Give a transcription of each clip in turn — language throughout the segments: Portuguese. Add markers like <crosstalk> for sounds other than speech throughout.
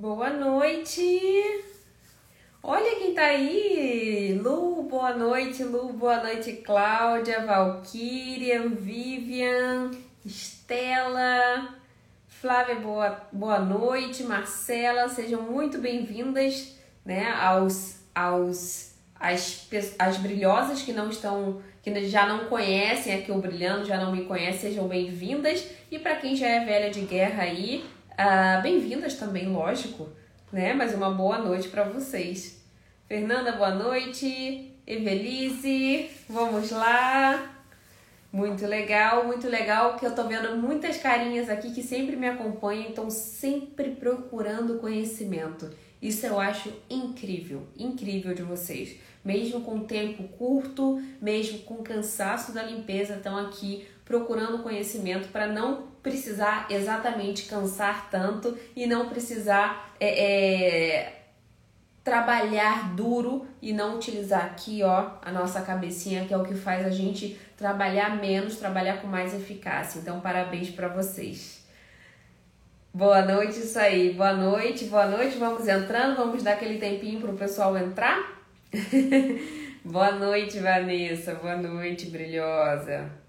Boa noite! Olha quem tá aí! Lu, boa noite, Lu, boa noite, Cláudia, Valkyria, Vivian, Estela, Flávia, boa, boa noite, Marcela, sejam muito bem-vindas né, aos, aos as, as brilhosas que não estão, que já não conhecem aqui o Brilhando, já não me conhecem, sejam bem-vindas. E para quem já é velha de guerra aí, uh, bem-vindas também, lógico, né? Mas uma boa noite para vocês. Fernanda, boa noite. Evelise, vamos lá. Muito legal, muito legal que eu tô vendo muitas carinhas aqui que sempre me acompanham, estão sempre procurando conhecimento. Isso eu acho incrível, incrível de vocês. Mesmo com tempo curto, mesmo com cansaço da limpeza, estão aqui procurando conhecimento para não precisar exatamente cansar tanto e não precisar é, é, trabalhar duro e não utilizar aqui ó a nossa cabecinha que é o que faz a gente trabalhar menos, trabalhar com mais eficácia. Então parabéns para vocês. Boa noite, isso aí. Boa noite, boa noite. Vamos entrando, vamos dar aquele tempinho para o pessoal entrar. <laughs> boa noite, Vanessa. Boa noite, brilhosa.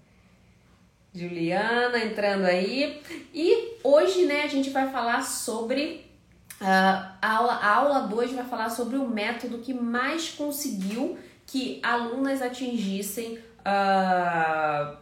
Juliana entrando aí. E hoje, né, a gente vai falar sobre. Uh, a aula, a aula 2 vai falar sobre o método que mais conseguiu que alunas atingissem uh,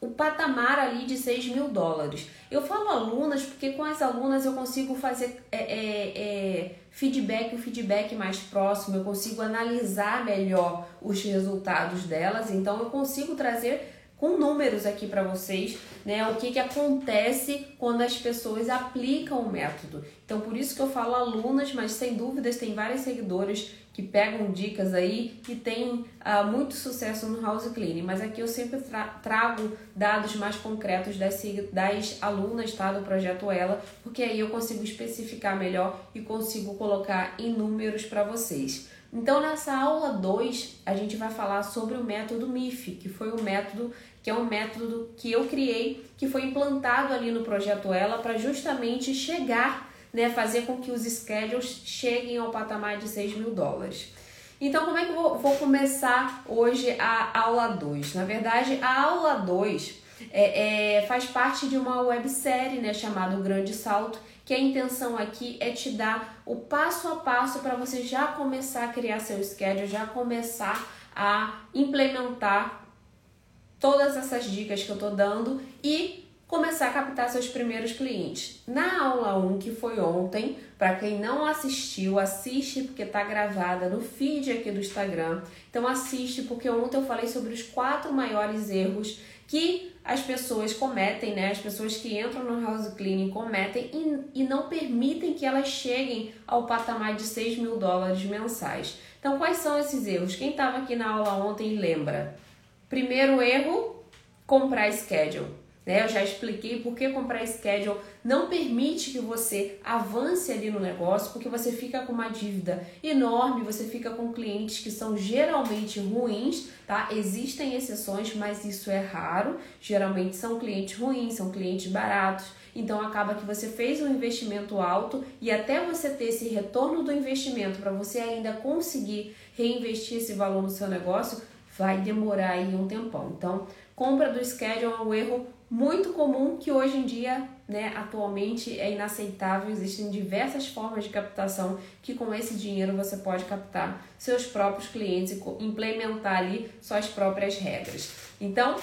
o patamar ali de 6 mil dólares. Eu falo alunas porque com as alunas eu consigo fazer é, é, é, feedback, o feedback mais próximo, eu consigo analisar melhor os resultados delas, então eu consigo trazer com números aqui para vocês, né? O que, que acontece quando as pessoas aplicam o método. Então, por isso que eu falo alunas, mas sem dúvidas tem vários seguidores que pegam dicas aí e tem uh, muito sucesso no house cleaning. Mas aqui eu sempre tra trago dados mais concretos das, das alunas tá, do projeto Ela, porque aí eu consigo especificar melhor e consigo colocar em números para vocês. Então, nessa aula 2, a gente vai falar sobre o método MIF, que foi o método que é um método que eu criei, que foi implantado ali no projeto Ela para justamente chegar, né, fazer com que os schedules cheguem ao patamar de 6 mil dólares. Então, como é que eu vou, vou começar hoje a aula 2? Na verdade, a aula 2 é, é, faz parte de uma websérie né, chamada O Grande Salto, que a intenção aqui é te dar o passo a passo para você já começar a criar seu schedule, já começar a implementar todas essas dicas que eu tô dando e começar a captar seus primeiros clientes. Na aula 1, que foi ontem, para quem não assistiu, assiste porque tá gravada no feed aqui do Instagram. Então assiste porque ontem eu falei sobre os quatro maiores erros que as pessoas cometem, né? As pessoas que entram no house cleaning cometem e, e não permitem que elas cheguem ao patamar de 6 mil dólares mensais. Então, quais são esses erros? Quem estava aqui na aula ontem lembra? Primeiro erro, comprar schedule. Né? Eu já expliquei por que comprar schedule não permite que você avance ali no negócio, porque você fica com uma dívida enorme, você fica com clientes que são geralmente ruins, tá? Existem exceções, mas isso é raro. Geralmente são clientes ruins, são clientes baratos. Então acaba que você fez um investimento alto e até você ter esse retorno do investimento para você ainda conseguir reinvestir esse valor no seu negócio, vai demorar aí um tempão. Então, compra do schedule é um erro muito comum que hoje em dia, né, atualmente é inaceitável. Existem diversas formas de captação que com esse dinheiro você pode captar seus próprios clientes e implementar ali suas próprias regras. Então,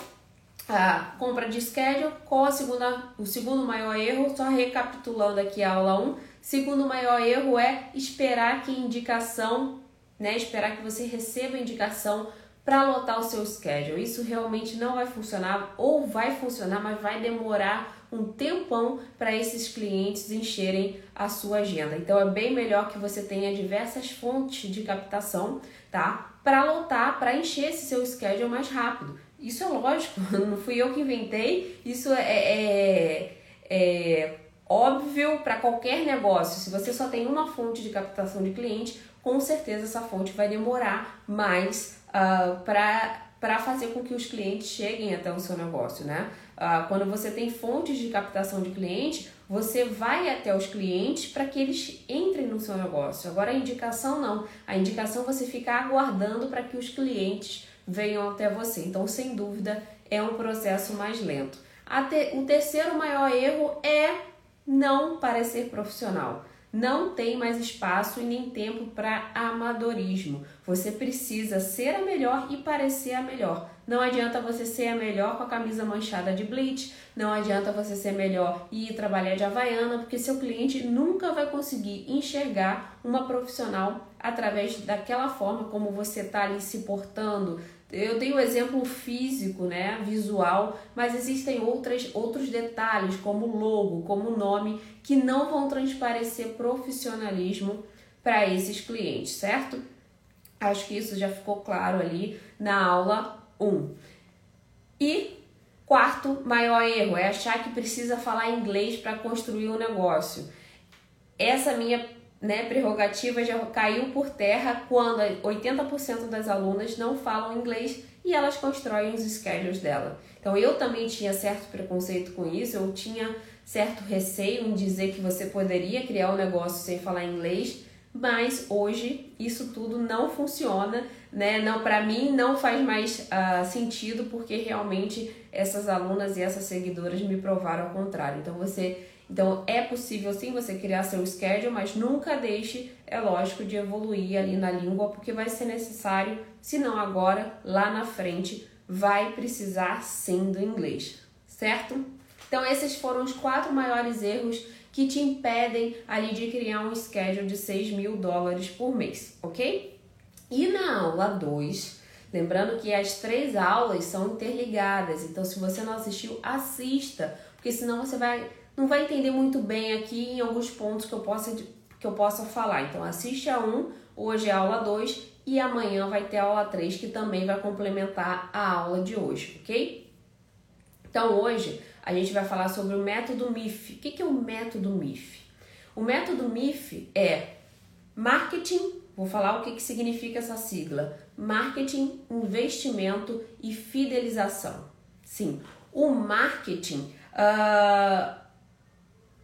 a compra de schedule, qual a segunda, o segundo maior erro? Só recapitulando aqui a aula 1. Segundo maior erro é esperar que indicação, né, esperar que você receba indicação para lotar o seu schedule. Isso realmente não vai funcionar ou vai funcionar, mas vai demorar um tempão para esses clientes encherem a sua agenda. Então é bem melhor que você tenha diversas fontes de captação, tá? Para lotar, para encher esse seu schedule mais rápido. Isso é lógico, <laughs> não fui eu que inventei, isso é, é, é óbvio para qualquer negócio. Se você só tem uma fonte de captação de cliente, com certeza essa fonte vai demorar mais uh, ah, para fazer com que os clientes cheguem até o seu negócio, né? Uh, quando você tem fontes de captação de cliente, você vai até os clientes para que eles entrem no seu negócio. Agora a indicação não. A indicação você fica aguardando para que os clientes venham até você. Então, sem dúvida, é um processo mais lento. Te... O terceiro maior erro é não parecer profissional. Não tem mais espaço e nem tempo para amadorismo. Você precisa ser a melhor e parecer a melhor. Não adianta você ser a melhor com a camisa manchada de bleach, não adianta você ser melhor e ir trabalhar de havaiana, porque seu cliente nunca vai conseguir enxergar uma profissional através daquela forma como você está ali se portando, eu tenho o exemplo físico, né, visual, mas existem outras, outros detalhes, como logo, como nome, que não vão transparecer profissionalismo para esses clientes, certo? Acho que isso já ficou claro ali na aula 1. E quarto maior erro é achar que precisa falar inglês para construir um negócio. Essa minha né, prerrogativa já caiu por terra quando 80% das alunas não falam inglês e elas constroem os schedules dela. Então eu também tinha certo preconceito com isso, eu tinha certo receio em dizer que você poderia criar um negócio sem falar inglês, mas hoje isso tudo não funciona, né? Não para mim não faz mais uh, sentido porque realmente essas alunas e essas seguidoras me provaram ao contrário. Então você então é possível sim você criar seu schedule, mas nunca deixe, é lógico, de evoluir ali na língua, porque vai ser necessário, se não agora, lá na frente, vai precisar sim do inglês, certo? Então esses foram os quatro maiores erros que te impedem ali de criar um schedule de 6 mil dólares por mês, ok? E na aula 2, lembrando que as três aulas são interligadas, então se você não assistiu, assista, porque senão você vai não vai entender muito bem aqui em alguns pontos que eu possa, que eu possa falar. Então, assiste a 1, hoje é a aula 2 e amanhã vai ter a aula 3 que também vai complementar a aula de hoje, ok? Então, hoje a gente vai falar sobre o método MIF. O que é o método MIF? O método MIF é marketing, vou falar o que, que significa essa sigla: marketing, investimento e fidelização. Sim, o marketing. Uh,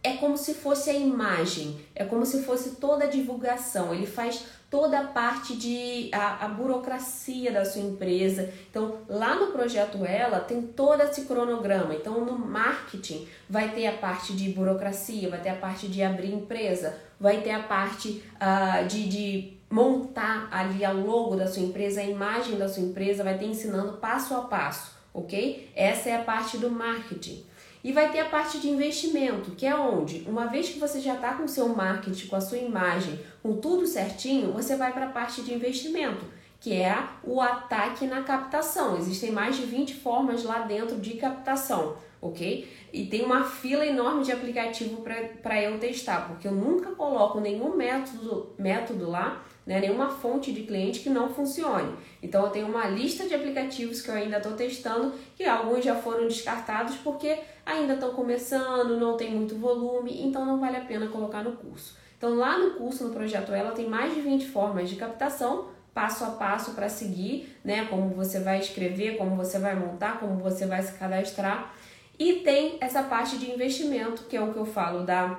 é como se fosse a imagem, é como se fosse toda a divulgação. Ele faz toda a parte de a, a, burocracia da sua empresa. Então, lá no projeto Ela tem todo esse cronograma. Então, no marketing vai ter a parte de burocracia, vai ter a parte de abrir empresa, vai ter a parte uh, de, de montar ali a logo da sua empresa, a imagem da sua empresa, vai ter ensinando passo a passo, ok? Essa é a parte do marketing. E vai ter a parte de investimento, que é onde, uma vez que você já está com o seu marketing, com a sua imagem, com tudo certinho, você vai para a parte de investimento, que é o ataque na captação. Existem mais de 20 formas lá dentro de captação, ok? E tem uma fila enorme de aplicativo para eu testar, porque eu nunca coloco nenhum método, método lá né, nenhuma fonte de cliente que não funcione. Então eu tenho uma lista de aplicativos que eu ainda estou testando, que alguns já foram descartados porque ainda estão começando, não tem muito volume, então não vale a pena colocar no curso. Então lá no curso, no projeto Ela, tem mais de 20 formas de captação, passo a passo para seguir, né? Como você vai escrever, como você vai montar, como você vai se cadastrar. E tem essa parte de investimento, que é o que eu falo da,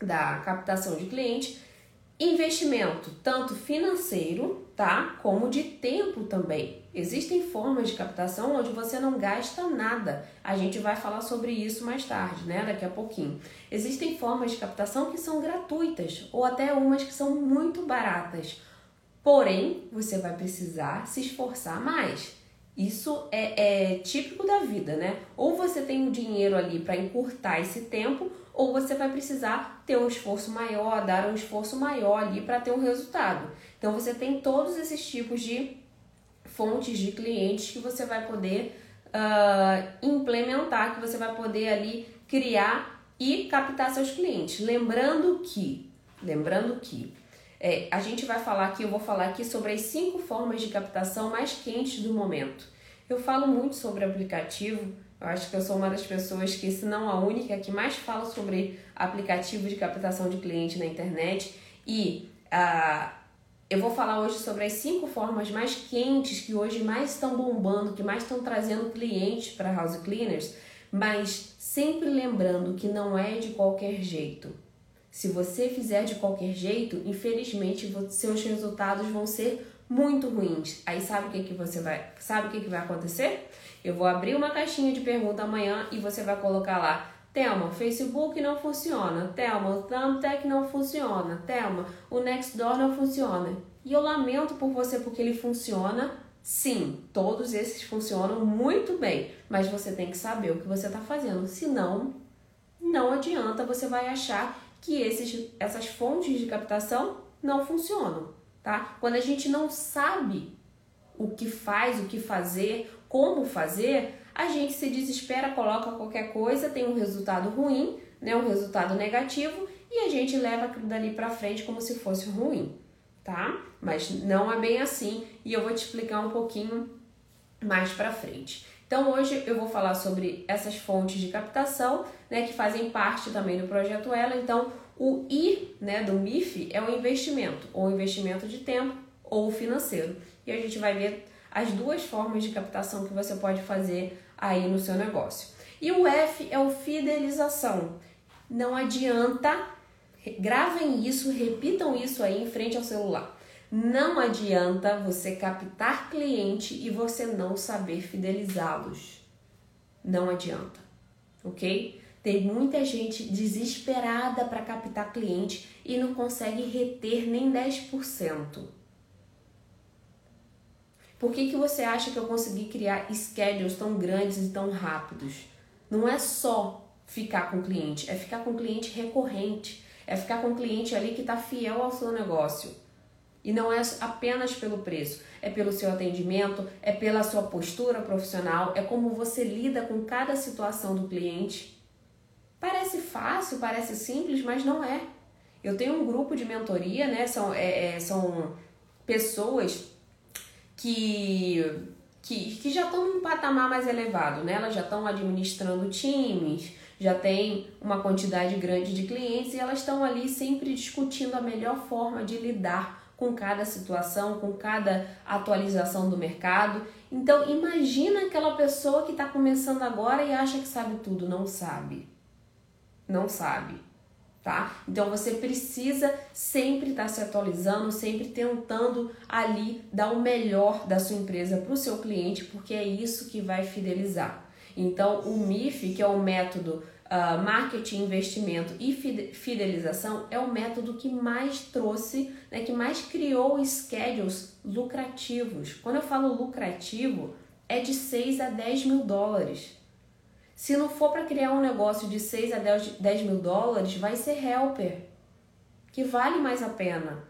da captação de cliente, Investimento, tanto financeiro, tá? Como de tempo também. Existem formas de captação onde você não gasta nada. A gente vai falar sobre isso mais tarde, né? Daqui a pouquinho. Existem formas de captação que são gratuitas ou até umas que são muito baratas. Porém, você vai precisar se esforçar mais. Isso é, é típico da vida, né? Ou você tem o dinheiro ali para encurtar esse tempo, ou você vai precisar ter um esforço maior, dar um esforço maior ali para ter um resultado. Então você tem todos esses tipos de fontes de clientes que você vai poder uh, implementar, que você vai poder ali criar e captar seus clientes. Lembrando que, lembrando que é, a gente vai falar aqui, eu vou falar aqui sobre as cinco formas de captação mais quentes do momento. Eu falo muito sobre aplicativo, eu acho que eu sou uma das pessoas que, se não a única, que mais fala sobre aplicativo de captação de cliente na internet. E uh, eu vou falar hoje sobre as cinco formas mais quentes que hoje mais estão bombando, que mais estão trazendo clientes para house cleaners, mas sempre lembrando que não é de qualquer jeito. Se você fizer de qualquer jeito, infelizmente seus resultados vão ser muito ruins. Aí sabe o que, que você vai, sabe o que, que vai acontecer? Eu vou abrir uma caixinha de pergunta amanhã e você vai colocar lá Thelma, Facebook não funciona. Thelma, o Thumbtack não funciona. Thelma, o Nextdoor não funciona. E eu lamento por você porque ele funciona. Sim, todos esses funcionam muito bem, mas você tem que saber o que você está fazendo. Senão, não adianta, você vai achar que esses, essas fontes de captação não funcionam, tá? Quando a gente não sabe o que faz, o que fazer, como fazer, a gente se desespera, coloca qualquer coisa, tem um resultado ruim, né, um resultado negativo e a gente leva aquilo dali para frente como se fosse ruim, tá? Mas não é bem assim e eu vou te explicar um pouquinho mais para frente. Então hoje eu vou falar sobre essas fontes de captação, né, que fazem parte também do projeto Ela. Então o I, né, do MIF é o investimento, ou investimento de tempo ou financeiro. E a gente vai ver as duas formas de captação que você pode fazer aí no seu negócio. E o F é o fidelização. Não adianta, gravem isso, repitam isso aí em frente ao celular. Não adianta você captar cliente e você não saber fidelizá-los. Não adianta, ok? Tem muita gente desesperada para captar cliente e não consegue reter nem 10%. Por que, que você acha que eu consegui criar schedules tão grandes e tão rápidos? Não é só ficar com cliente, é ficar com cliente recorrente, é ficar com cliente ali que está fiel ao seu negócio. E não é apenas pelo preço, é pelo seu atendimento, é pela sua postura profissional, é como você lida com cada situação do cliente. Parece fácil, parece simples, mas não é. Eu tenho um grupo de mentoria, né? São, é, é, são pessoas que, que, que já estão num patamar mais elevado, né? Elas já estão administrando times, já tem uma quantidade grande de clientes e elas estão ali sempre discutindo a melhor forma de lidar com cada situação, com cada atualização do mercado. Então imagina aquela pessoa que está começando agora e acha que sabe tudo, não sabe. Não sabe tá? Então você precisa sempre estar tá se atualizando, sempre tentando ali dar o melhor da sua empresa para o seu cliente, porque é isso que vai fidelizar. Então o MIF, que é o método uh, marketing, investimento e fidelização, é o método que mais trouxe, né, que mais criou schedules lucrativos. Quando eu falo lucrativo, é de 6 a 10 mil dólares. Se não for para criar um negócio de 6 a 10 mil dólares, vai ser helper, que vale mais a pena.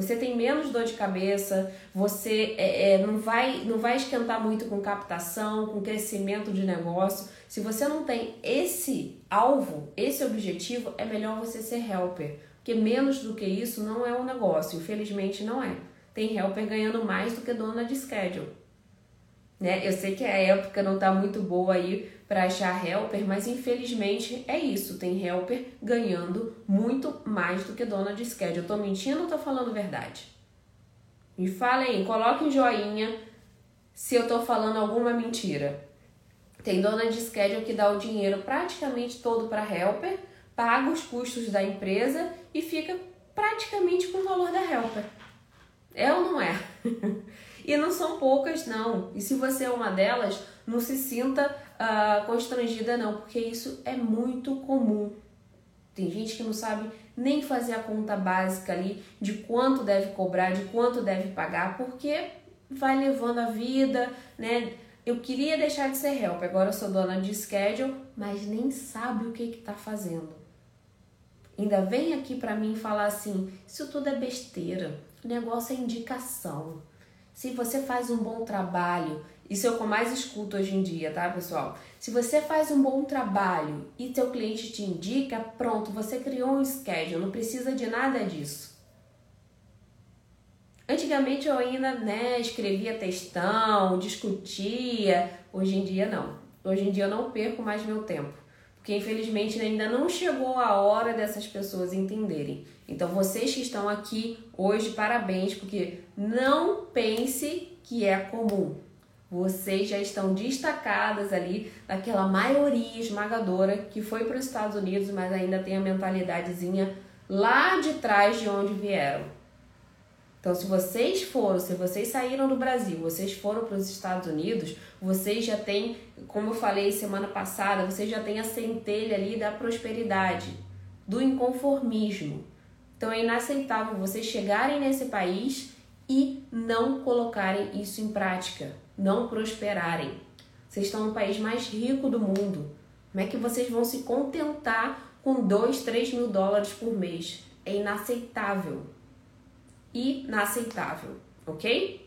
Você tem menos dor de cabeça, você é, é, não, vai, não vai esquentar muito com captação, com crescimento de negócio. Se você não tem esse alvo, esse objetivo, é melhor você ser helper. Porque menos do que isso não é um negócio, infelizmente não é. Tem helper ganhando mais do que dona de schedule. Né? Eu sei que a época não está muito boa aí para achar helper, mas infelizmente é isso. Tem helper ganhando muito mais do que dona de schedule. Eu tô mentindo ou tô falando verdade? Me falem, coloquem joinha se eu tô falando alguma mentira. Tem dona de schedule que dá o dinheiro praticamente todo para helper, paga os custos da empresa e fica praticamente com o valor da helper. É ou não é? <laughs> e não são poucas, não. E se você é uma delas, não se sinta uh, constrangida, não, porque isso é muito comum. Tem gente que não sabe nem fazer a conta básica ali de quanto deve cobrar, de quanto deve pagar, porque vai levando a vida, né? Eu queria deixar de ser help, agora eu sou dona de schedule, mas nem sabe o que está fazendo. Ainda vem aqui para mim falar assim: isso tudo é besteira, o negócio é indicação. Se você faz um bom trabalho, isso é o que eu mais escuto hoje em dia, tá, pessoal? Se você faz um bom trabalho e teu cliente te indica, pronto, você criou um schedule, não precisa de nada disso. Antigamente eu ainda, né, escrevia textão, discutia. Hoje em dia não. Hoje em dia eu não perco mais meu tempo. Porque infelizmente ainda não chegou a hora dessas pessoas entenderem. Então vocês que estão aqui hoje, parabéns, porque não pense que é comum. Vocês já estão destacadas ali daquela maioria esmagadora que foi para os Estados Unidos, mas ainda tem a mentalidadezinha lá de trás de onde vieram. Então, se vocês foram, se vocês saíram do Brasil, vocês foram para os Estados Unidos, vocês já têm, como eu falei semana passada, vocês já têm a centelha ali da prosperidade, do inconformismo. Então, é inaceitável vocês chegarem nesse país e não colocarem isso em prática, não prosperarem. Vocês estão no país mais rico do mundo. Como é que vocês vão se contentar com 2, 3 mil dólares por mês? É inaceitável. Inaceitável, ok?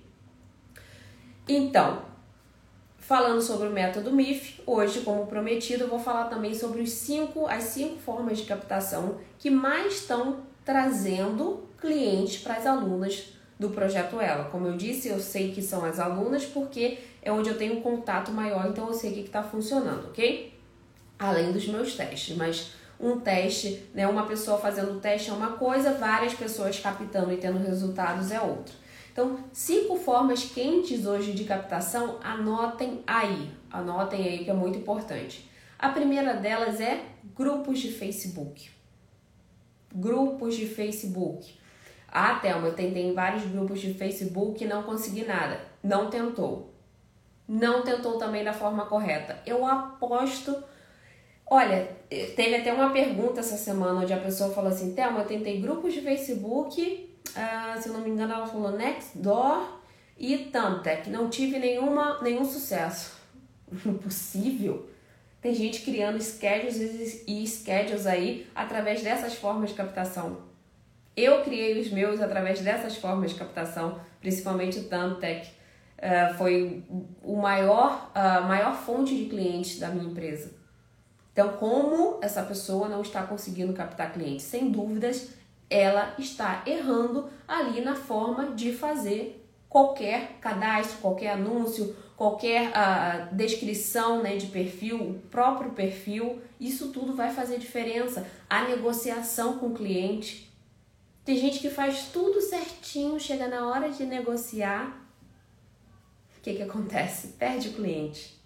Então, falando sobre o método MIF, hoje, como prometido, eu vou falar também sobre os cinco, as cinco formas de captação que mais estão trazendo clientes para as alunas do projeto Ela. Como eu disse, eu sei que são as alunas porque é onde eu tenho um contato maior, então eu sei o que está funcionando, ok? Além dos meus testes, mas um teste, né, uma pessoa fazendo o teste é uma coisa, várias pessoas captando e tendo resultados é outra. Então, cinco formas quentes hoje de captação, anotem aí, anotem aí que é muito importante. A primeira delas é grupos de Facebook. Grupos de Facebook. Ah, Thelma, eu tentei em vários grupos de Facebook e não consegui nada. Não tentou. Não tentou também da forma correta. Eu aposto. Olha, teve até uma pergunta essa semana onde a pessoa falou assim: Thelma, eu tentei grupos de Facebook, uh, se eu não me engano, ela falou Nextdoor e Thumbtack. Não tive nenhuma, nenhum sucesso. <laughs> Impossível. Tem gente criando schedules e schedules aí através dessas formas de captação. Eu criei os meus através dessas formas de captação, principalmente o Thumbtack. Uh, foi o maior, a maior fonte de clientes da minha empresa. Então, como essa pessoa não está conseguindo captar clientes? Sem dúvidas, ela está errando ali na forma de fazer qualquer cadastro, qualquer anúncio, qualquer uh, descrição né, de perfil, o próprio perfil. Isso tudo vai fazer diferença. A negociação com o cliente tem gente que faz tudo certinho, chega na hora de negociar, o que, que acontece? Perde o cliente.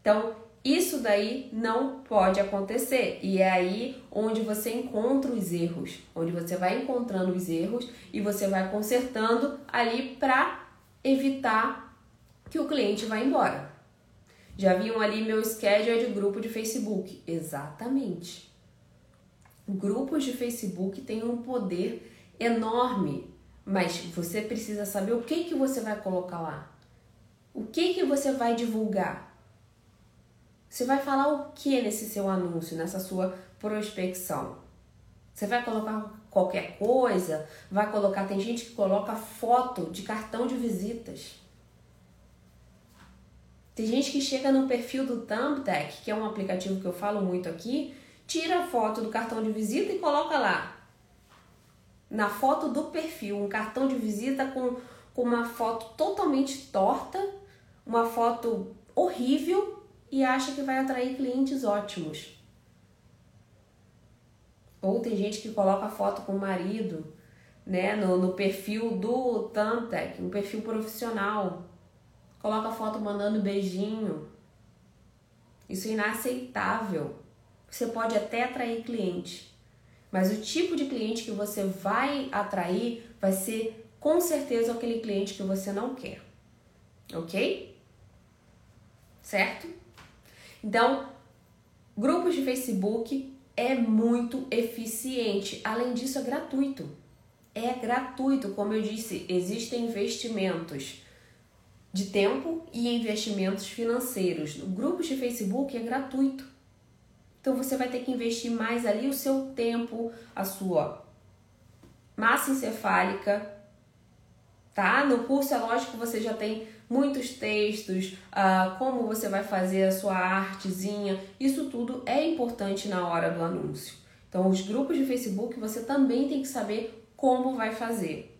Então, isso daí não pode acontecer. E é aí onde você encontra os erros, onde você vai encontrando os erros e você vai consertando ali para evitar que o cliente vá embora. Já viam ali meu schedule de grupo de Facebook? Exatamente grupos de Facebook têm um poder enorme, mas você precisa saber o que que você vai colocar lá. O que que você vai divulgar? Você vai falar o que nesse seu anúncio, nessa sua prospecção? Você vai colocar qualquer coisa? Vai colocar, tem gente que coloca foto de cartão de visitas. Tem gente que chega no perfil do Thumbtack, que é um aplicativo que eu falo muito aqui, tira a foto do cartão de visita e coloca lá. Na foto do perfil, um cartão de visita com, com uma foto totalmente torta, uma foto horrível e acha que vai atrair clientes ótimos. Ou tem gente que coloca foto com o marido, né, no, no perfil do Thumbtack, um perfil profissional. Coloca foto mandando beijinho. Isso é inaceitável. Você pode até atrair cliente, mas o tipo de cliente que você vai atrair vai ser com certeza aquele cliente que você não quer. Ok? Certo? Então, grupos de Facebook é muito eficiente. Além disso, é gratuito. É gratuito, como eu disse, existem investimentos de tempo e investimentos financeiros. Grupos de Facebook é gratuito. Então você vai ter que investir mais ali o seu tempo, a sua massa encefálica, tá? No curso é lógico que você já tem muitos textos, uh, como você vai fazer a sua artezinha, isso tudo é importante na hora do anúncio. Então, os grupos de Facebook você também tem que saber como vai fazer.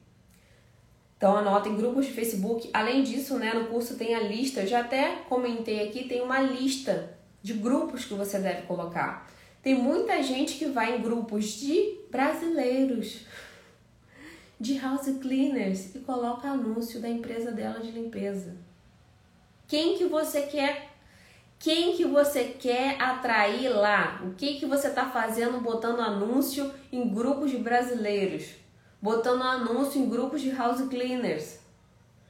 Então, anotem grupos de Facebook. Além disso, né, no curso tem a lista, eu já até comentei aqui, tem uma lista de grupos que você deve colocar. Tem muita gente que vai em grupos de brasileiros, de house cleaners e coloca anúncio da empresa dela de limpeza. Quem que você quer quem que você quer atrair lá? O que que você está fazendo botando anúncio em grupos de brasileiros? Botando anúncio em grupos de house cleaners?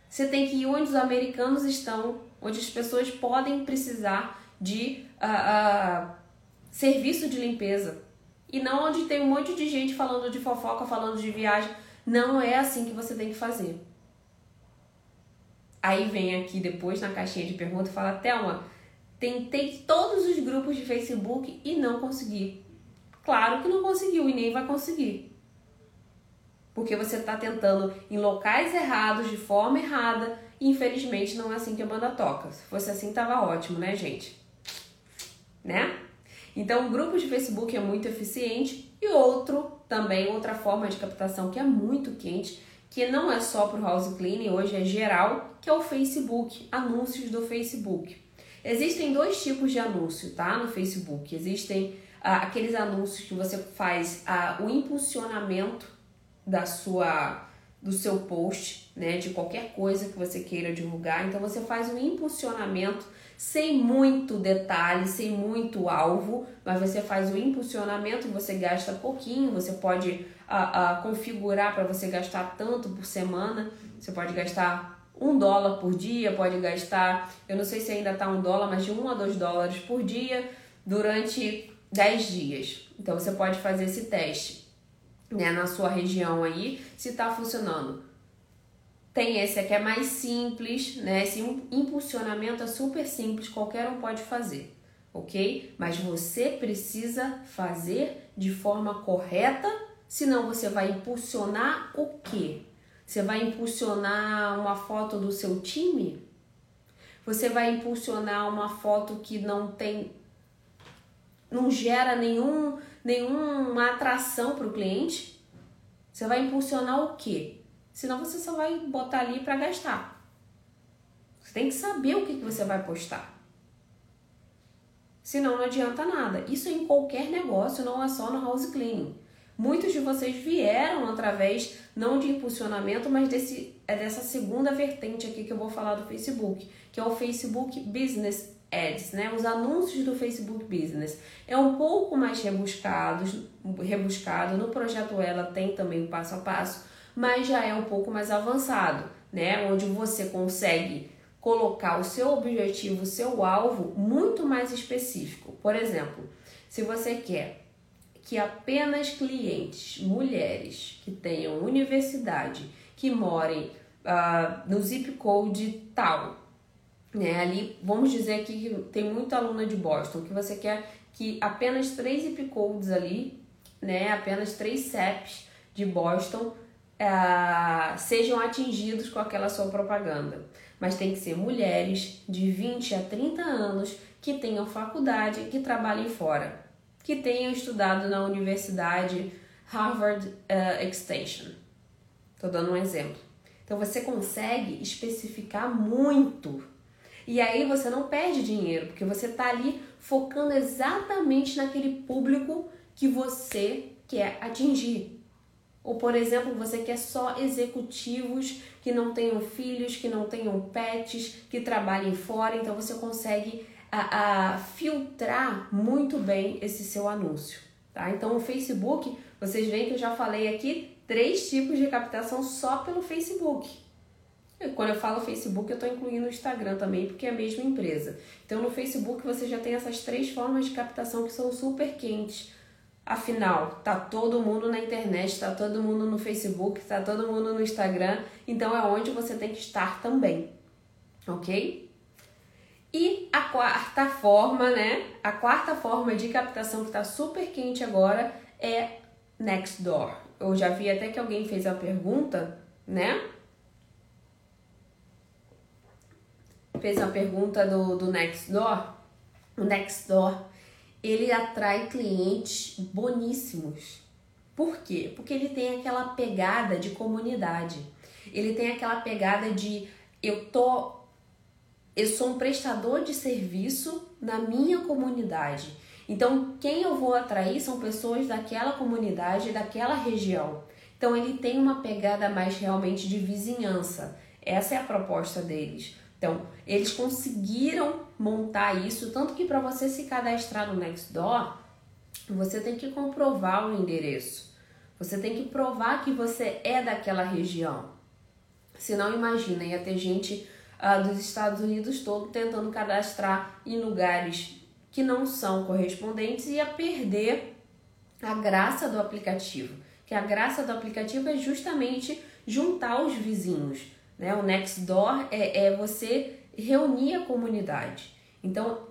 Você tem que ir onde os americanos estão, onde as pessoas podem precisar de uh, uh, serviço de limpeza. E não onde tem um monte de gente falando de fofoca, falando de viagem. Não é assim que você tem que fazer. Aí vem aqui depois na caixinha de pergunta e fala: Thelma, tentei todos os grupos de Facebook e não consegui. Claro que não conseguiu e nem vai conseguir. Porque você está tentando em locais errados, de forma errada, e infelizmente não é assim que a banda toca. Se fosse assim, tava ótimo, né, gente? Né? Então, o grupo de Facebook é muito eficiente e outro também, outra forma de captação que é muito quente, que não é só para o house cleaning, hoje é geral, que é o Facebook, anúncios do Facebook. Existem dois tipos de anúncio, tá? No Facebook. Existem ah, aqueles anúncios que você faz ah, o impulsionamento da sua do seu post, né, de qualquer coisa que você queira divulgar. Então você faz um impulsionamento sem muito detalhe, sem muito alvo, mas você faz o impulsionamento, você gasta pouquinho, você pode a, a configurar para você gastar tanto por semana, você pode gastar um dólar por dia, pode gastar, eu não sei se ainda tá um dólar, mas de um a dois dólares por dia durante 10 dias. Então você pode fazer esse teste né, na sua região aí, se está funcionando. Tem esse aqui é mais simples, né? Esse impulsionamento é super simples, qualquer um pode fazer, ok? Mas você precisa fazer de forma correta, senão você vai impulsionar o quê? Você vai impulsionar uma foto do seu time? Você vai impulsionar uma foto que não tem não gera nenhum nenhuma atração para o cliente? Você vai impulsionar o quê? Senão você só vai botar ali para gastar. Você tem que saber o que, que você vai postar. Senão não adianta nada. Isso em qualquer negócio, não é só no house cleaning. Muitos de vocês vieram através não de impulsionamento, mas desse, é dessa segunda vertente aqui que eu vou falar do Facebook, que é o Facebook Business Ads, né? Os anúncios do Facebook Business. É um pouco mais rebuscado, rebuscado. No projeto ela tem também o passo a passo, mas já é um pouco mais avançado, né? Onde você consegue colocar o seu objetivo, o seu alvo muito mais específico. Por exemplo, se você quer que apenas clientes mulheres que tenham universidade, que morem uh, no zip code tal, né? Ali, vamos dizer aqui que tem muita aluna de Boston, que você quer que apenas três zip codes ali, né? Apenas três CEPs de Boston uh, sejam atingidos com aquela sua propaganda. Mas tem que ser mulheres de 20 a 30 anos que tenham faculdade, que trabalhem fora, que tenham estudado na Universidade Harvard uh, Extension. Estou dando um exemplo. Então você consegue especificar muito. E aí você não perde dinheiro, porque você está ali focando exatamente naquele público que você quer atingir. Ou, por exemplo, você quer só executivos que não tenham filhos, que não tenham pets, que trabalhem fora, então você consegue a, a filtrar muito bem esse seu anúncio. Tá? Então, o Facebook, vocês veem que eu já falei aqui três tipos de captação só pelo Facebook. E quando eu falo Facebook, eu estou incluindo o Instagram também, porque é a mesma empresa. Então, no Facebook, você já tem essas três formas de captação que são super quentes Afinal, tá todo mundo na internet, tá todo mundo no Facebook, tá todo mundo no Instagram, então é onde você tem que estar também, ok? E a quarta forma, né? A quarta forma de captação que tá super quente agora é Nextdoor. Eu já vi até que alguém fez a pergunta, né? Fez a pergunta do, do Nextdoor. O Nextdoor ele atrai clientes boníssimos. Por quê? Porque ele tem aquela pegada de comunidade. Ele tem aquela pegada de eu tô eu sou um prestador de serviço na minha comunidade. Então, quem eu vou atrair são pessoas daquela comunidade, daquela região. Então, ele tem uma pegada mais realmente de vizinhança. Essa é a proposta deles Então, eles conseguiram montar isso, tanto que para você se cadastrar no Nextdoor, você tem que comprovar o endereço. Você tem que provar que você é daquela região. Senão, imagina, ia ter gente uh, dos Estados Unidos todo tentando cadastrar em lugares que não são correspondentes e ia perder a graça do aplicativo. Que a graça do aplicativo é justamente juntar os vizinhos. Né? O Nextdoor é, é você reunir a comunidade. Então,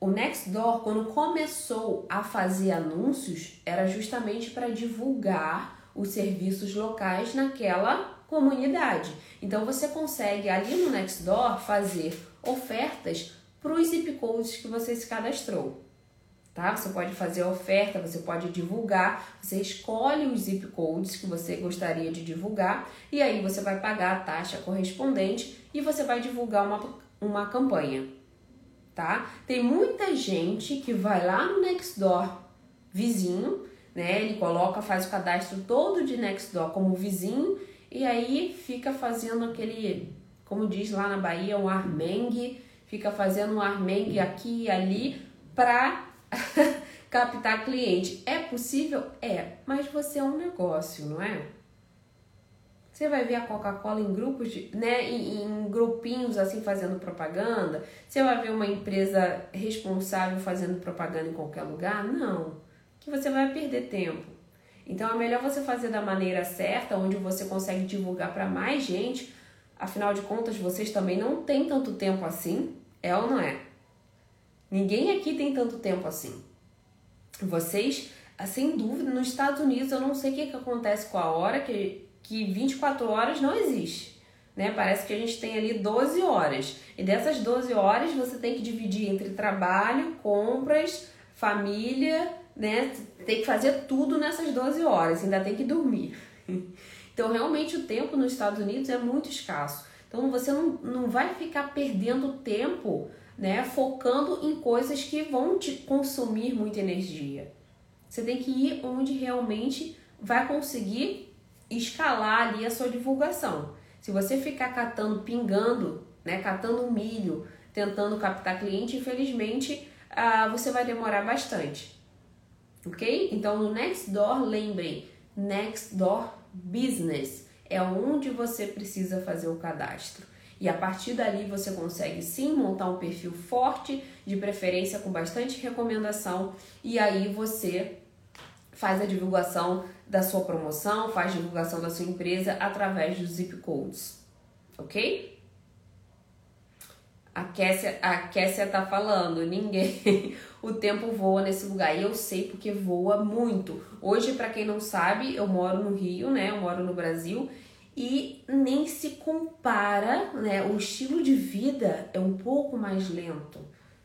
o Nextdoor, quando começou a fazer anúncios, era justamente para divulgar os serviços locais naquela comunidade. Então você consegue ali no Nextdoor fazer ofertas para os zip codes que você se cadastrou. Tá? Você pode fazer oferta, você pode divulgar, você escolhe os zip codes que você gostaria de divulgar e aí você vai pagar a taxa correspondente e você vai divulgar uma, uma campanha tá? Tem muita gente que vai lá no Nextdoor vizinho, né? Ele coloca, faz o cadastro todo de Nextdoor como vizinho e aí fica fazendo aquele, como diz lá na Bahia, um armengue, fica fazendo um armengue aqui e ali para <laughs> captar cliente. É possível? É, mas você é um negócio, não é? Você vai ver a Coca-Cola em grupos, de, né, em, em, grupinhos assim fazendo propaganda. Você vai ver uma empresa responsável fazendo propaganda em qualquer lugar? Não. Que você vai perder tempo. Então é melhor você fazer da maneira certa, onde você consegue divulgar para mais gente. Afinal de contas, vocês também não têm tanto tempo assim, é ou não é? Ninguém aqui tem tanto tempo assim. Vocês, sem dúvida, nos Estados Unidos, eu não sei o que, que acontece com a hora que que 24 horas não existe. Né? Parece que a gente tem ali 12 horas. E dessas 12 horas você tem que dividir entre trabalho, compras, família, né? Tem que fazer tudo nessas 12 horas, ainda tem que dormir. <laughs> Então, realmente, o tempo nos Estados Unidos é muito escasso. Então, você não, não vai ficar perdendo tempo, né? Focando em coisas que vão te consumir muita energia. Você tem que ir onde realmente vai conseguir escalar ali a sua divulgação. Se você ficar catando, pingando, né, catando milho, tentando captar cliente, infelizmente ah, você vai demorar bastante. Ok? Então no Nextdoor, lembrem, Nextdoor Business é onde você precisa fazer o cadastro. E a partir dali você consegue sim montar um perfil forte, de preferência com bastante recomendação, e aí você faz a divulgação da sua promoção, faz divulgação da sua empresa através dos zip codes, ok? A Kessia, a Kessia tá falando, ninguém, <laughs> o tempo voa nesse lugar. E eu sei porque voa muito. Hoje, para quem não sabe, eu moro no Rio, né? Eu moro no Brasil e nem se compara, né? O estilo de vida é um pouco mais lento.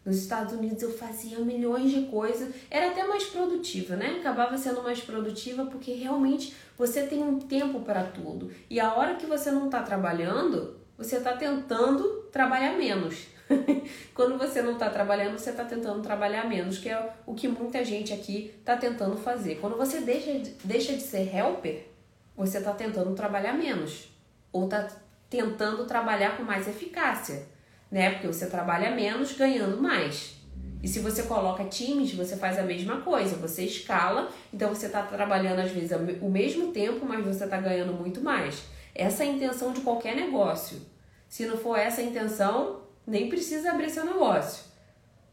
Nos Estados Unidos eu fazia milhões de coisas, era até mais produtiva, né? Acabava sendo mais produtiva porque realmente você tem um tempo para tudo. E a hora que você não está trabalhando, você está tentando trabalhar menos. <laughs> Quando você não está trabalhando, você está tentando trabalhar menos, que é o que muita gente aqui está tentando fazer. Quando você deixa de, deixa de ser helper, você está tentando trabalhar menos ou está tentando trabalhar com mais eficácia né? Porque você trabalha menos ganhando mais. E se você coloca times, você faz a mesma coisa, você escala, então você está trabalhando às vezes o mesmo tempo, mas você está ganhando muito mais. Essa é a intenção de qualquer negócio. Se não for essa a intenção, nem precisa abrir seu negócio.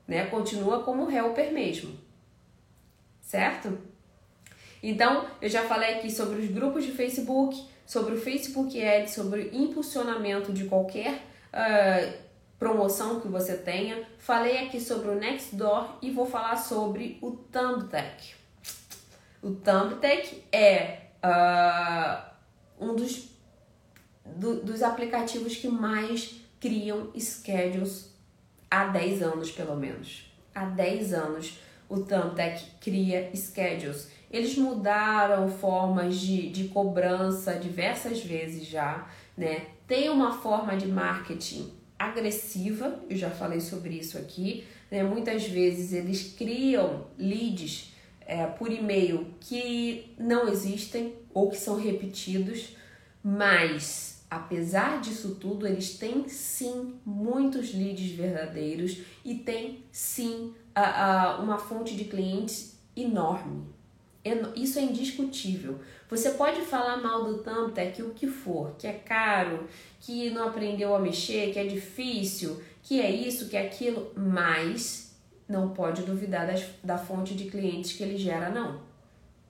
Né? Continua como helper mesmo. Certo? Então, eu já falei aqui sobre os grupos de Facebook, sobre o Facebook Ads, sobre o impulsionamento de qualquer uh, promoção que você tenha. Falei aqui sobre o Nextdoor e vou falar sobre o Thumbtack. O Thumbtack é uh, um dos, do, dos aplicativos que mais criam schedules há 10 anos, pelo menos. Há 10 anos o Thumbtack cria schedules. Eles mudaram formas de, de cobrança diversas vezes já, né? Tem uma forma de marketing agressiva, eu já falei sobre isso aqui. Né? Muitas vezes eles criam leads é, por e-mail que não existem ou que são repetidos, mas apesar disso tudo, eles têm sim muitos leads verdadeiros e tem sim uh, uh, uma fonte de clientes enorme. Isso é indiscutível. Você pode falar mal do Thumbtack o que for, que é caro, que não aprendeu a mexer, que é difícil, que é isso, que é aquilo, mas não pode duvidar das, da fonte de clientes que ele gera, não.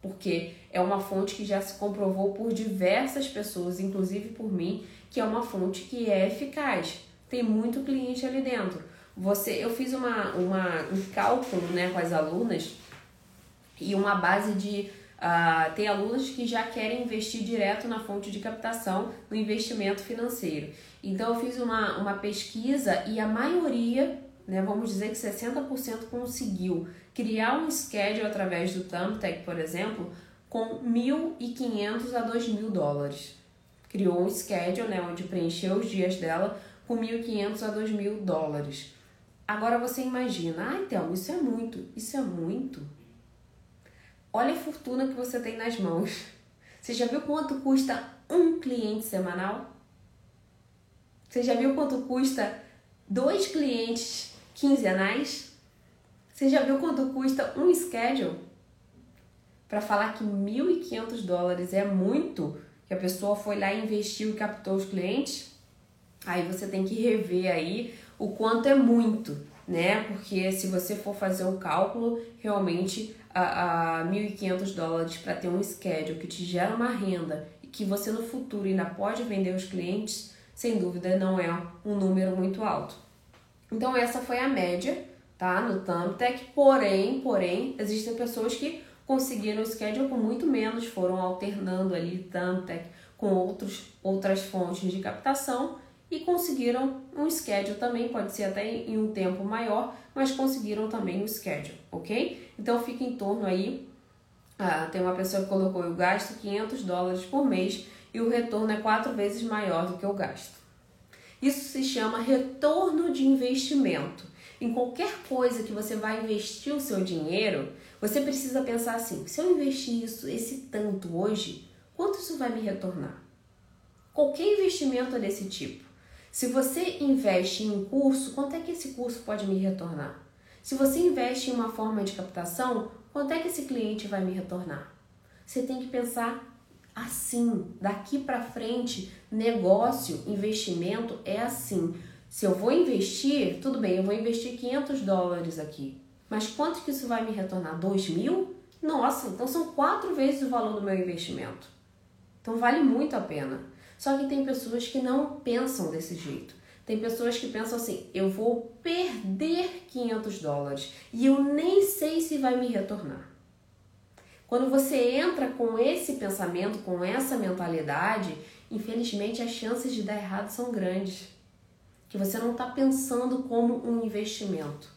Porque é uma fonte que já se comprovou por diversas pessoas, inclusive por mim, que é uma fonte que é eficaz. Tem muito cliente ali dentro. Você, eu fiz uma, uma, um cálculo né, com as alunas e uma base de. Uh, tem alunos que já querem investir direto na fonte de captação no investimento financeiro. Então eu fiz uma, uma pesquisa e a maioria, né, vamos dizer que 60% conseguiu criar um schedule através do Thumbtack, por exemplo, com 1.500 a 2.000 dólares. Criou um schedule, né, onde preencheu os dias dela com 1.500 a 2.000 dólares. Agora você imagina, ah, então, isso é muito, isso é muito. Olha a fortuna que você tem nas mãos. Você já viu quanto custa um cliente semanal? Você já viu quanto custa dois clientes quinzenais? Você já viu quanto custa um schedule? Para falar que 1.500 dólares é muito, que a pessoa foi lá, investiu e captou os clientes, aí você tem que rever aí o quanto é muito, né? Porque se você for fazer o cálculo, realmente a, a 1.500 dólares para ter um schedule que te gera uma renda e que você no futuro ainda pode vender os clientes, sem dúvida não é um número muito alto. Então essa foi a média tá? No Thumbtack, porém, porém, existem pessoas que conseguiram o schedule com muito menos, foram alternando ali Thumbtack com outros, outras fontes de captação e conseguiram um schedule também, pode ser até em um tempo maior, mas conseguiram também o schedule, ok? Então fica em torno aí, ah, tem uma pessoa que colocou, eu gasto 500 dólares por mês e o retorno é quatro vezes maior do que eu gasto. Isso se chama retorno de investimento. Em qualquer coisa que você vai investir o seu dinheiro, você precisa pensar assim: se eu investir isso, esse tanto hoje, quanto isso vai me retornar? Qualquer investimento desse tipo. Se você investe em um curso, quanto é que esse curso pode me retornar? Se você investe em uma forma de captação, quanto é que esse cliente vai me retornar? Você tem que pensar assim, daqui para frente, negócio, investimento é assim. Se eu vou investir, tudo bem, eu vou investir 500 dólares aqui. Mas quanto que isso vai me retornar? 2 mil? Nossa, então são quatro vezes o valor do meu investimento. Então vale muito a pena. Só que tem pessoas que não pensam desse jeito. Tem pessoas que pensam assim: eu vou perder 500 dólares e eu nem sei se vai me retornar. Quando você entra com esse pensamento, com essa mentalidade, infelizmente as chances de dar errado são grandes que você não está pensando como um investimento.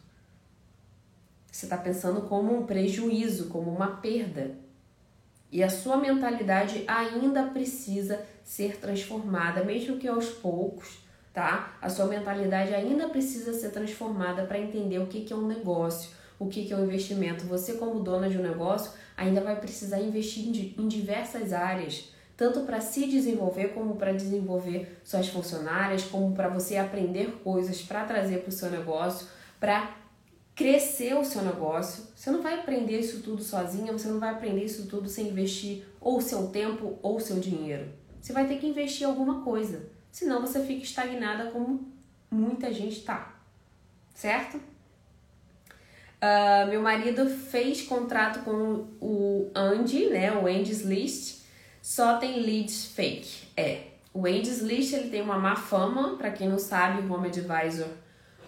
Você está pensando como um prejuízo, como uma perda. E a sua mentalidade ainda precisa ser transformada, mesmo que aos poucos, tá? A sua mentalidade ainda precisa ser transformada para entender o que, é um negócio, o que, que é um investimento. Você, como dona de um negócio, ainda vai precisar investir em diversas áreas tanto para se desenvolver como para desenvolver suas funcionárias, como para você aprender coisas para trazer para o seu negócio, para crescer o seu negócio. Você não vai aprender isso tudo sozinha, você não vai aprender isso tudo sem investir ou seu tempo ou seu dinheiro. Você vai ter que investir alguma coisa, senão você fica estagnada como muita gente está, certo? Uh, meu marido fez contrato com o Andy, né, o Andy's List, só tem leads fake. É, o Andes List ele tem uma má fama, para quem não sabe, o Home Advisor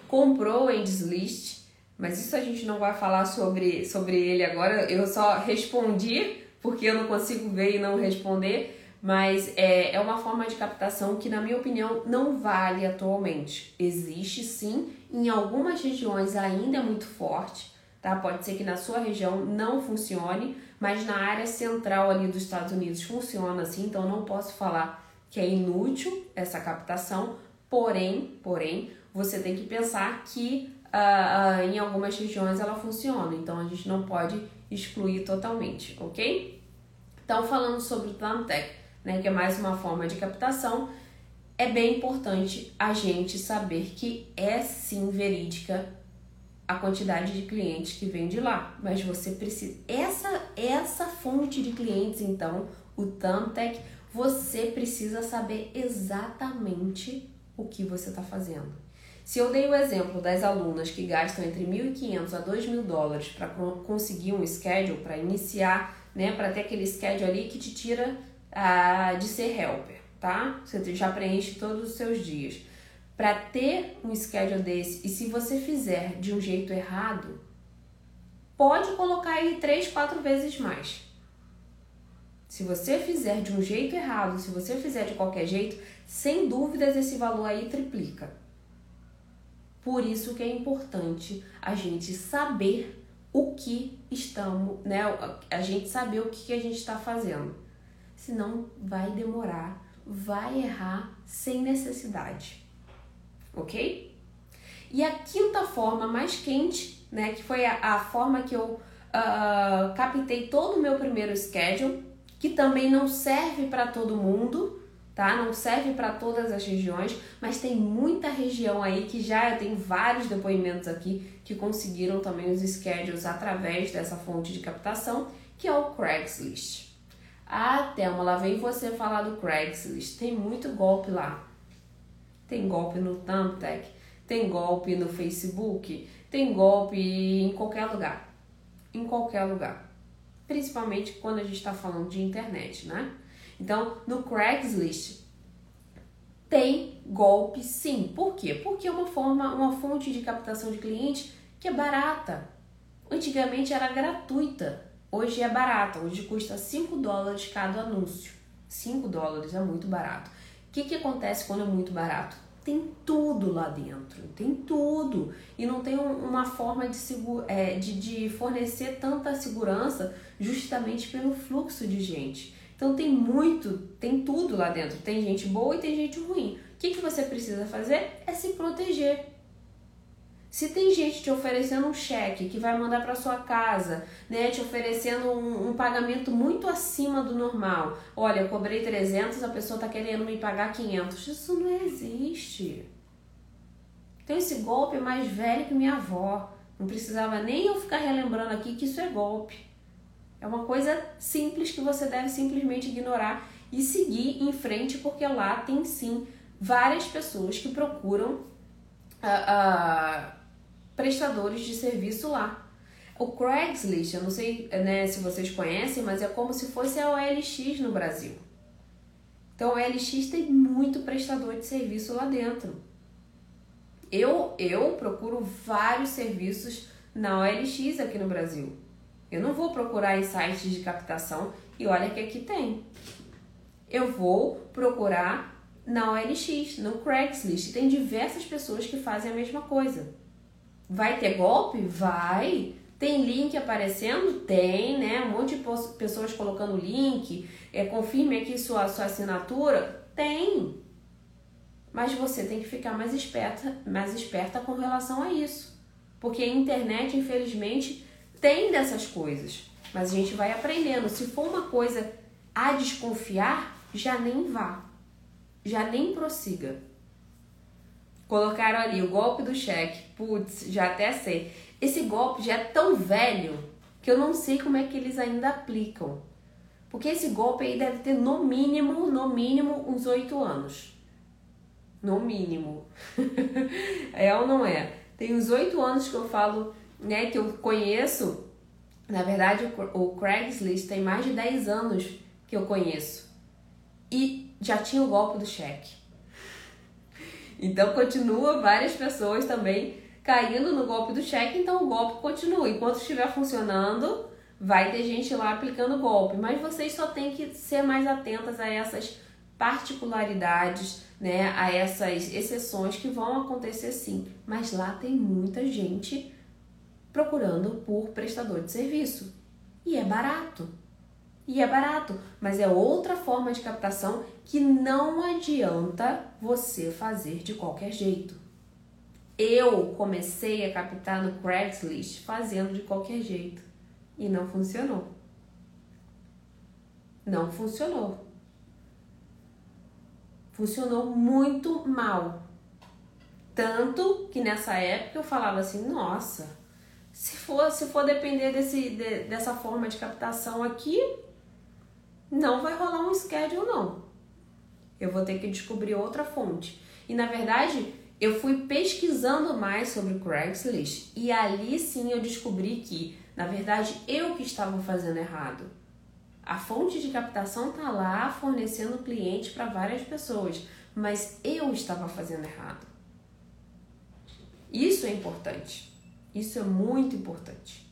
comprou o Andes List, mas isso a gente não vai falar sobre, sobre ele agora. Eu só respondi porque eu não consigo ver e não responder, mas é, é uma forma de captação que, na minha opinião, não vale atualmente. Existe sim, em algumas regiões ainda é muito forte, tá? Pode ser que na sua região não funcione, mas na área central ali dos Estados Unidos funciona assim, então não posso falar que é inútil essa captação, porém, porém, você tem que pensar que uh, em algumas regiões ela funciona, então a gente não pode excluir totalmente, ok? Então, falando sobre o Thumbtack, né, que é mais uma forma de captação, é bem importante a gente saber que é sim verídica a quantidade de clientes que vem de lá, mas você precisa essa essa fonte de clientes então, o Thumbtack, você precisa saber exatamente o que você está fazendo. Se eu dei o exemplo das alunas que gastam entre 1.500 a 2.000 dólares para conseguir um schedule, para iniciar, né, para ter aquele schedule ali que te tira ah, de ser helper, tá? Você já preenche todos os seus dias. Para ter um schedule desse, e se você fizer de um jeito errado, pode colocar aí três, quatro vezes mais. Se você fizer de um jeito errado, se você fizer de qualquer jeito, sem dúvidas esse valor aí triplica. Por isso que é importante a gente saber o que estamos, né? A gente saber o que a gente está fazendo. Senão vai demorar, vai errar sem necessidade. Ok? E a quinta forma mais quente, né? Que foi a, a forma que eu uh, captei todo o meu primeiro schedule, que também não serve para todo mundo tá? Não serve para todas as regiões, mas tem muita região aí que já tenho vários depoimentos aqui que conseguiram também os schedules através dessa fonte de captação, que é o Craigslist. Ah, Thelma, lá vem você falar do Craigslist. Tem muito golpe lá. Tem golpe no Thumbtack, tem golpe no Facebook, tem golpe em qualquer lugar. Em qualquer lugar. Principalmente quando a gente está falando de internet, né? Então, no Craigslist tem golpe sim. Por quê? Porque é uma forma, uma fonte de captação de clientes que é barata. Antigamente era gratuita, hoje é barata, hoje custa 5 dólares cada anúncio. 5 dólares é muito barato. O que, que acontece quando é muito barato? Tem tudo lá dentro, tem tudo. E não tem uma forma de, é, de, de fornecer tanta segurança justamente pelo fluxo de gente. Então tem muito, tem tudo lá dentro. Tem gente boa e tem gente ruim. O que, que você precisa fazer? É se proteger. Se tem gente te oferecendo um cheque que vai mandar para sua casa, né, te oferecendo um, um, pagamento muito acima do normal. Olha, eu cobrei 300, a pessoa está querendo me pagar 500. Isso não existe. Tem esse golpe mais velho que minha avó. Não precisava nem eu ficar relembrando aqui que isso é golpe. É uma coisa simples que você deve simplesmente ignorar e seguir em frente, porque lá tem sim várias pessoas que procuram uh, uh, prestadores de serviço lá. O Craigslist, eu não sei né, se vocês conhecem, mas é como se fosse a OLX no Brasil. Então, a OLX tem muito prestador de serviço lá dentro. Eu, eu procuro vários serviços na OLX aqui no Brasil. Eu não vou procurar em sites de captação e olha que aqui tem. Eu vou procurar na OLX, no Craigslist. Tem diversas pessoas que fazem a mesma coisa. Vai ter golpe? Vai. Tem link aparecendo? Tem, né? Um monte de pessoas colocando link. É, confirme aqui sua, sua assinatura? Tem. Mas você tem que ficar mais esperta, mais esperta com relação a isso. Porque a internet, infelizmente, tem dessas coisas, mas a gente vai aprendendo. Se for uma coisa a desconfiar, já nem vá, já nem prossiga. Colocaram ali o golpe do cheque, putz, já até sei. Esse golpe já é tão velho que eu não sei como é que eles ainda aplicam. Porque esse golpe aí deve ter no mínimo, no mínimo, uns oito anos. No mínimo. <laughs> é ou não é? Tem uns oito anos que eu falo né, que eu conheço, na verdade o Craigslist tem mais de 10 anos que eu conheço. E já tinha o golpe do cheque. Então continua várias pessoas também caindo no golpe do cheque, então o golpe continua. Enquanto estiver funcionando, vai ter gente lá aplicando golpe, mas vocês só têm que ser mais atentas a essas particularidades, né, a essas exceções que vão acontecer sim. Mas lá tem muita gente procurando por prestador de serviço. E é barato. E é barato, mas é outra forma de captação que não adianta você fazer de qualquer jeito. Eu comecei a captar no Craigslist fazendo de qualquer jeito e não funcionou. Não funcionou. Funcionou muito mal. Tanto que nessa época eu falava assim, nossa, se for, se for depender desse, de, dessa forma de captação aqui, não vai rolar um schedule não. Eu vou ter que descobrir outra fonte. E na verdade, eu fui pesquisando mais sobre Craigslist e ali sim eu descobri que, na verdade, eu que estava fazendo errado. A fonte de captação está lá fornecendo cliente para várias pessoas, mas eu estava fazendo errado. Isso é importante. Isso é muito importante.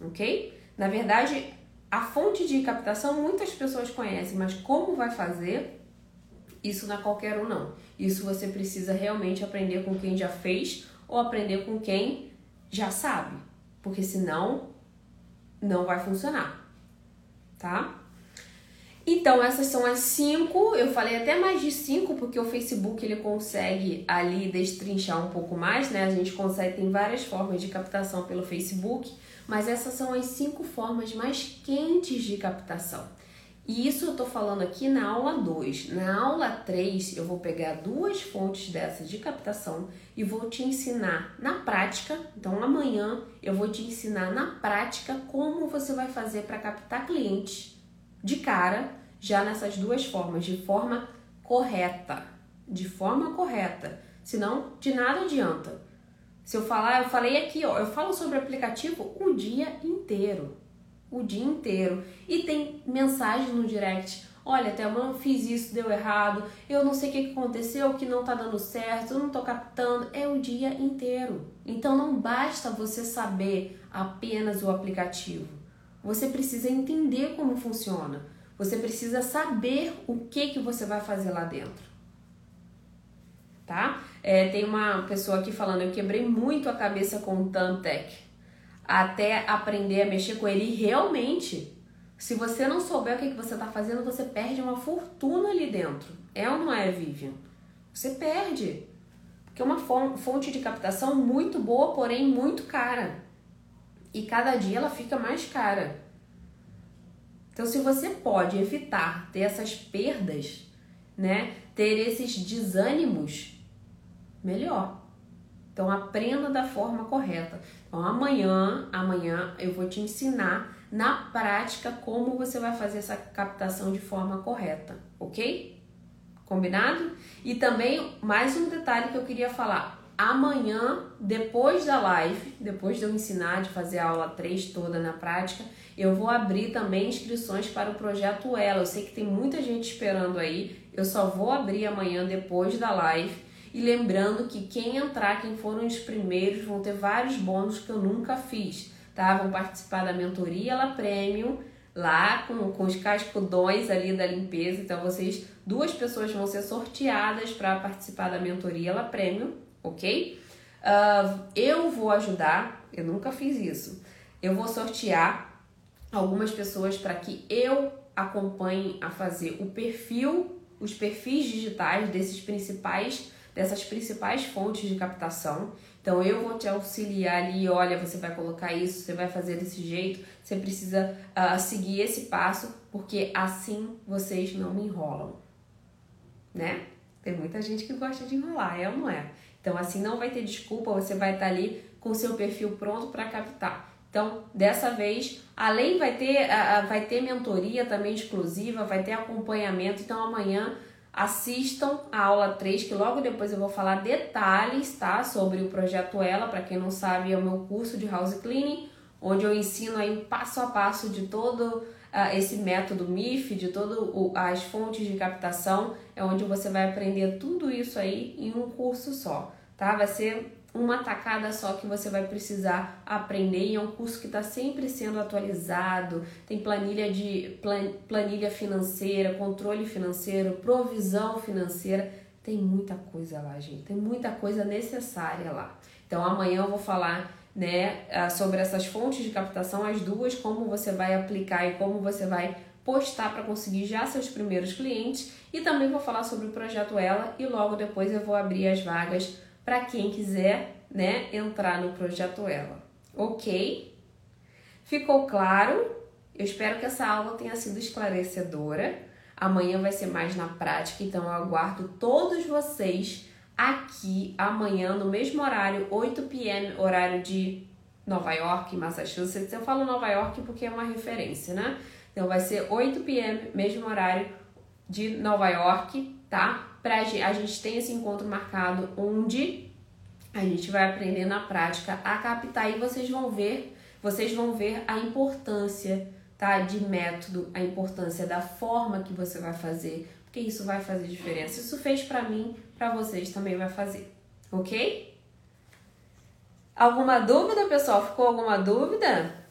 Ok? Na verdade, a fonte de captação muitas pessoas conhecem, mas como vai fazer, isso não é qualquer um, não. Isso você precisa realmente aprender com quem já fez ou aprender com quem já sabe, porque senão não vai funcionar, tá? Então, essas são as cinco. Eu falei até mais de cinco, porque o Facebook ele consegue ali destrinchar um pouco mais, né? A gente consegue, tem várias formas de captação pelo Facebook, mas essas são as cinco formas mais quentes de captação. E isso eu tô falando aqui na aula 2. Na aula 3, eu vou pegar duas fontes dessas de captação e vou te ensinar na prática. Então, amanhã eu vou te ensinar na prática como você vai fazer para captar clientes de cara, já nessas duas formas, de forma correta. De forma correta. Senão, de nada adianta. Se eu falar, eu falei aqui, ó, eu falo sobre aplicativo o dia inteiro o dia inteiro. E tem mensagem no direct. Olha, Thelma, eu fiz isso, deu errado, eu não sei o que aconteceu, que não tá dando certo, eu não tô captando. É o dia inteiro. Então não basta você saber apenas o aplicativo. Você precisa entender como funciona. Você precisa saber o que, que você vai fazer lá dentro. Tá? É, tem uma pessoa aqui falando, eu quebrei muito a cabeça com o Tantec até aprender a mexer com ele. E realmente, se você não souber o que, que você está fazendo, você perde uma fortuna ali dentro. É ou não é, Vivian? Você perde. Porque é uma fonte de captação muito boa, porém muito cara. E cada dia ela fica mais cara. Então, se você pode evitar ter essas perdas, né, ter esses desânimos, melhor. Então aprenda da forma correta. Então amanhã, amanhã eu vou te ensinar na prática como você vai fazer essa captação de forma correta, ok? Combinado? E também mais um detalhe que eu queria falar. Amanhã, depois da live, depois de eu ensinar de fazer a aula 3 toda na prática, eu vou abrir também inscrições para o projeto Ela. Eu sei que tem muita gente esperando aí. Eu só vou abrir amanhã depois da live e lembrando que quem entrar, quem foram os primeiros, vão ter vários bônus que eu nunca fiz, tá? Vão participar da mentoria La Premium, lá com, com os cascudões ali da limpeza. Então, vocês, duas pessoas vão ser sorteadas para participar da mentoria La Premium, ok? Uh, eu vou ajudar, eu nunca fiz isso. Eu vou sortear algumas pessoas para que eu acompanhe a fazer o perfil, os perfis digitais desses principais dessas principais fontes de captação. Então eu vou te auxiliar ali, olha, você vai colocar isso, você vai fazer desse jeito, você precisa uh, seguir esse passo, porque assim vocês não me enrolam, né? Tem muita gente que gosta de enrolar, é ou não é? Então assim não vai ter desculpa, você vai estar ali com o seu perfil pronto para captar. Então, dessa vez, além vai ter, vai ter mentoria também exclusiva, vai ter acompanhamento. Então, amanhã assistam a aula 3, que logo depois eu vou falar detalhes, tá? Sobre o projeto Ela, para quem não sabe, é o meu curso de house cleaning, onde eu ensino aí passo a passo de todo uh, esse método MIF, de todas as fontes de captação, é onde você vai aprender tudo isso aí em um curso só, tá? Vai ser uma tacada só que você vai precisar aprender e é um curso que está sempre sendo atualizado, tem planilha de planilha financeira, controle financeiro, provisão financeira, tem muita coisa lá, gente, tem muita coisa necessária lá. Então amanhã eu vou falar né, sobre essas fontes de captação, as duas, como você vai aplicar e como você vai postar para conseguir já seus primeiros clientes e também vou falar sobre o projeto Ela e logo depois eu vou abrir as vagas para quem quiser, né, entrar no projeto Ela. OK? Ficou claro? Eu espero que essa aula tenha sido esclarecedora. Amanhã vai ser mais na prática, então eu aguardo todos vocês aqui amanhã no mesmo horário, 8 p.m., horário de Nova York, Massachusetts. Eu falo Nova York porque é uma referência, né? Então vai ser 8 p.m., mesmo horário de Nova York, tá? Pra, a gente tem esse encontro marcado onde a gente vai aprender na prática a captar e vocês vão ver, vocês vão ver a importância, tá? De método, a importância da forma que você vai fazer, porque isso vai fazer diferença. Isso fez para mim, para vocês também vai fazer, ok? Alguma dúvida, pessoal? Ficou alguma dúvida?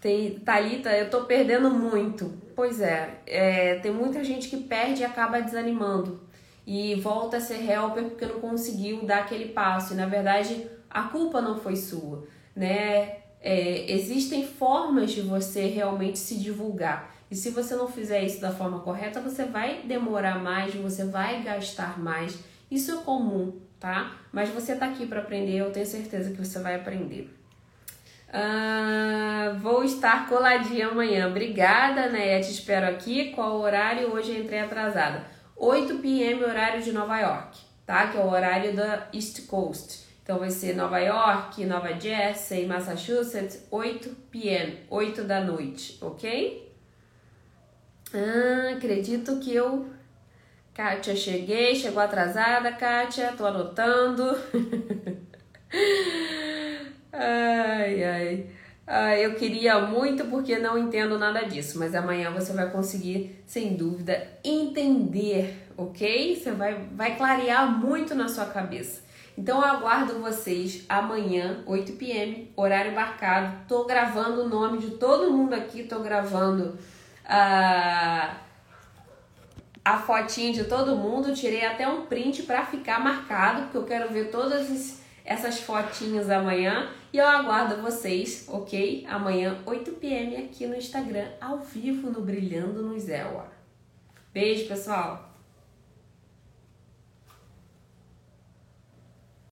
Tem, Thalita, eu tô perdendo muito. Pois é, é, tem muita gente que perde e acaba desanimando. E volta a ser helper porque não conseguiu dar aquele passo. E na verdade, a culpa não foi sua, né? É, existem formas de você realmente se divulgar. E se você não fizer isso da forma correta, você vai demorar mais, você vai gastar mais. Isso é comum, tá? Mas você tá aqui para aprender, eu tenho certeza que você vai aprender. Uh, vou estar coladinha amanhã. Obrigada, né? Te espero aqui. Qual horário? Hoje entrei atrasada. 8 p.m. horário de Nova York, tá? Que é o horário da East Coast. Então vai ser Nova York, Nova Jersey, Massachusetts, 8 p.m., 8 da noite, ok? Ah, acredito que eu. Kátia, cheguei, chegou atrasada, Kátia, tô anotando. <laughs> Ai, ai. ai. Eu queria muito porque não entendo nada disso, mas amanhã você vai conseguir, sem dúvida, entender, ok? Você vai, vai clarear muito na sua cabeça. Então eu aguardo vocês amanhã, 8 pm, horário marcado. Tô gravando o nome de todo mundo aqui, tô gravando a, a fotinha de todo mundo. Tirei até um print para ficar marcado, porque eu quero ver todas as essas fotinhas amanhã e eu aguardo vocês, ok? Amanhã, 8 pm, aqui no Instagram, ao vivo no Brilhando no Zelwa. Beijo, pessoal!